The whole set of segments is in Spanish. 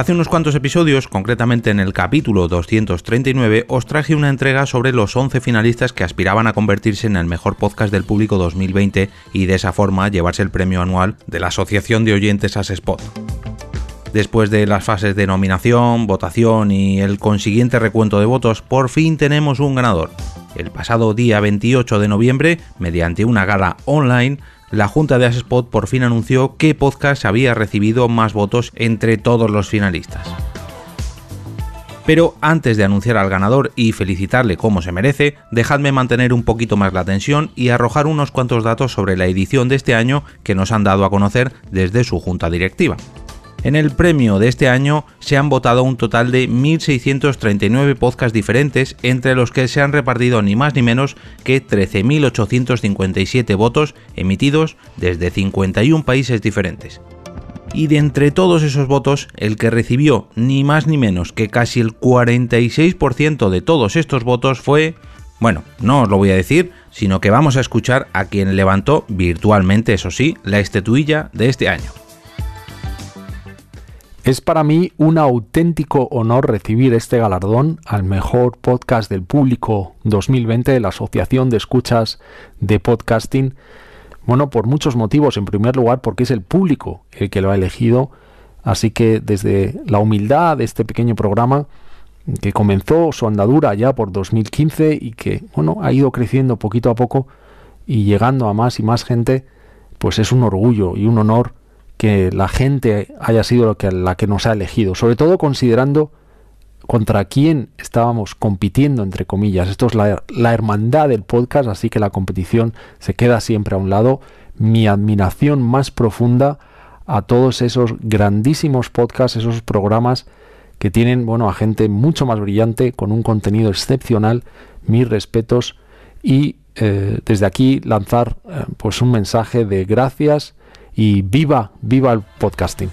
Hace unos cuantos episodios, concretamente en el capítulo 239, os traje una entrega sobre los 11 finalistas que aspiraban a convertirse en el mejor podcast del público 2020 y de esa forma llevarse el premio anual de la Asociación de Oyentes Spot. Después de las fases de nominación, votación y el consiguiente recuento de votos, por fin tenemos un ganador. El pasado día 28 de noviembre, mediante una gala online, la Junta de Asespot por fin anunció qué podcast había recibido más votos entre todos los finalistas. Pero antes de anunciar al ganador y felicitarle como se merece, dejadme mantener un poquito más la tensión y arrojar unos cuantos datos sobre la edición de este año que nos han dado a conocer desde su junta directiva. En el premio de este año se han votado un total de 1.639 podcasts diferentes, entre los que se han repartido ni más ni menos que 13.857 votos emitidos desde 51 países diferentes. Y de entre todos esos votos, el que recibió ni más ni menos que casi el 46% de todos estos votos fue... Bueno, no os lo voy a decir, sino que vamos a escuchar a quien levantó virtualmente, eso sí, la estatuilla de este año. Es para mí un auténtico honor recibir este galardón al mejor podcast del público 2020 de la Asociación de Escuchas de Podcasting. Bueno, por muchos motivos. En primer lugar, porque es el público el que lo ha elegido. Así que desde la humildad de este pequeño programa, que comenzó su andadura ya por 2015 y que, bueno, ha ido creciendo poquito a poco y llegando a más y más gente, pues es un orgullo y un honor que la gente haya sido la que nos ha elegido, sobre todo considerando contra quién estábamos compitiendo, entre comillas. Esto es la, la, hermandad del podcast, así que la competición se queda siempre a un lado. Mi admiración más profunda a todos esos grandísimos podcasts, esos programas que tienen, bueno, a gente mucho más brillante, con un contenido excepcional. Mis respetos y eh, desde aquí lanzar eh, pues un mensaje de gracias y viva, viva el podcasting.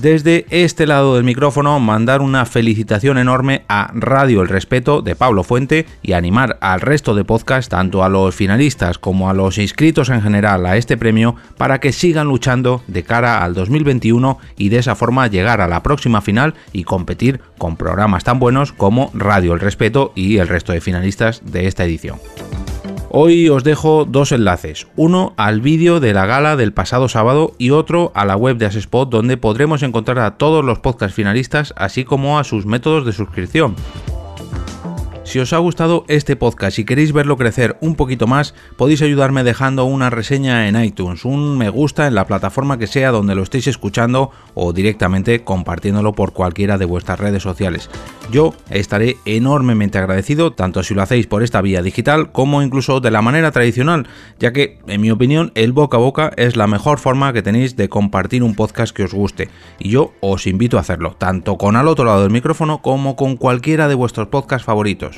Desde este lado del micrófono, mandar una felicitación enorme a Radio El Respeto de Pablo Fuente y animar al resto de podcasts, tanto a los finalistas como a los inscritos en general a este premio, para que sigan luchando de cara al 2021 y de esa forma llegar a la próxima final y competir con programas tan buenos como Radio El Respeto y el resto de finalistas de esta edición. Hoy os dejo dos enlaces, uno al vídeo de la gala del pasado sábado y otro a la web de Asespot donde podremos encontrar a todos los podcast finalistas así como a sus métodos de suscripción. Si os ha gustado este podcast y queréis verlo crecer un poquito más, podéis ayudarme dejando una reseña en iTunes, un me gusta en la plataforma que sea donde lo estéis escuchando o directamente compartiéndolo por cualquiera de vuestras redes sociales. Yo estaré enormemente agradecido tanto si lo hacéis por esta vía digital como incluso de la manera tradicional, ya que en mi opinión el boca a boca es la mejor forma que tenéis de compartir un podcast que os guste y yo os invito a hacerlo, tanto con al otro lado del micrófono como con cualquiera de vuestros podcasts favoritos.